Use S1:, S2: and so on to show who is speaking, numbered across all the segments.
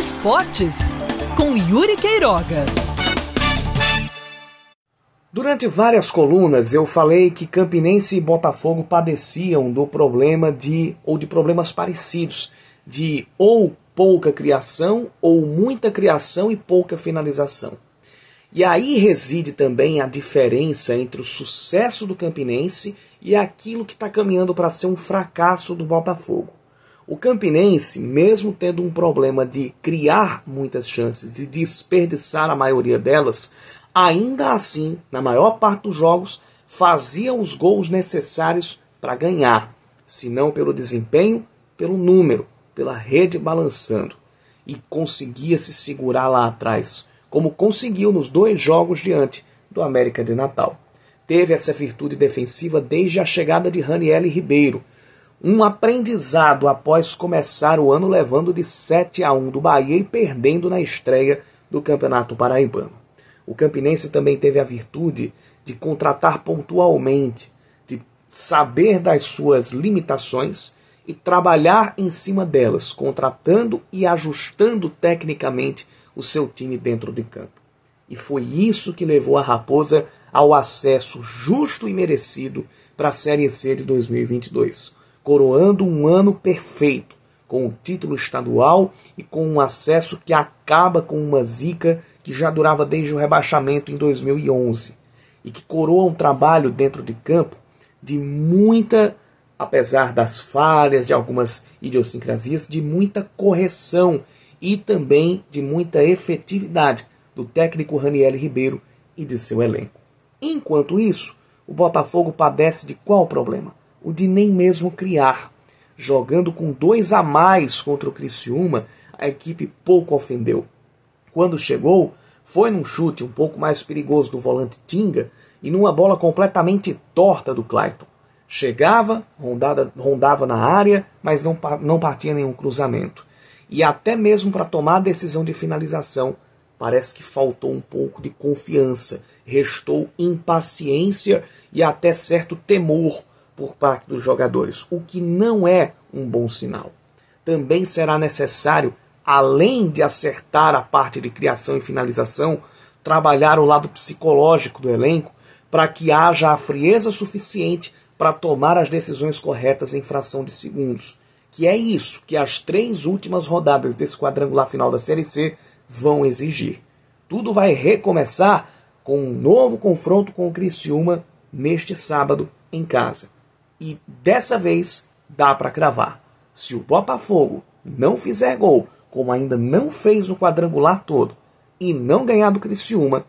S1: Esportes com Yuri Queiroga.
S2: Durante várias colunas eu falei que Campinense e Botafogo padeciam do problema de ou de problemas parecidos, de ou pouca criação ou muita criação e pouca finalização. E aí reside também a diferença entre o sucesso do Campinense e aquilo que está caminhando para ser um fracasso do Botafogo. O Campinense, mesmo tendo um problema de criar muitas chances e desperdiçar a maioria delas, ainda assim, na maior parte dos jogos, fazia os gols necessários para ganhar, se não pelo desempenho, pelo número, pela rede balançando. E conseguia se segurar lá atrás como conseguiu nos dois jogos diante do América de Natal. Teve essa virtude defensiva desde a chegada de Raniel Ribeiro, um aprendizado após começar o ano levando de 7 a 1 do Bahia e perdendo na estreia do Campeonato Paraibano. O Campinense também teve a virtude de contratar pontualmente, de saber das suas limitações e trabalhar em cima delas, contratando e ajustando tecnicamente o seu time dentro de campo. E foi isso que levou a Raposa ao acesso justo e merecido para a Série C de 2022, coroando um ano perfeito, com o título estadual e com um acesso que acaba com uma zica que já durava desde o rebaixamento em 2011 e que coroa um trabalho dentro de campo de muita, apesar das falhas, de algumas idiosincrasias, de muita correção e também de muita efetividade do técnico Raniel Ribeiro e de seu elenco. Enquanto isso, o Botafogo padece de qual problema? O de nem mesmo criar. Jogando com dois a mais contra o Criciúma, a equipe pouco ofendeu. Quando chegou, foi num chute um pouco mais perigoso do volante Tinga e numa bola completamente torta do Clayton. Chegava, rondada, rondava na área, mas não, não partia nenhum cruzamento e até mesmo para tomar a decisão de finalização, parece que faltou um pouco de confiança, restou impaciência e até certo temor por parte dos jogadores, o que não é um bom sinal. Também será necessário, além de acertar a parte de criação e finalização, trabalhar o lado psicológico do elenco para que haja a frieza suficiente para tomar as decisões corretas em fração de segundos que é isso que as três últimas rodadas desse quadrangular final da Série C vão exigir. Tudo vai recomeçar com um novo confronto com o Criciúma neste sábado em casa. E dessa vez dá para cravar. Se o Botafogo não fizer gol, como ainda não fez no quadrangular todo, e não ganhar do Criciúma,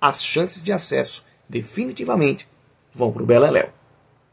S2: as chances de acesso definitivamente vão para o Beleléu.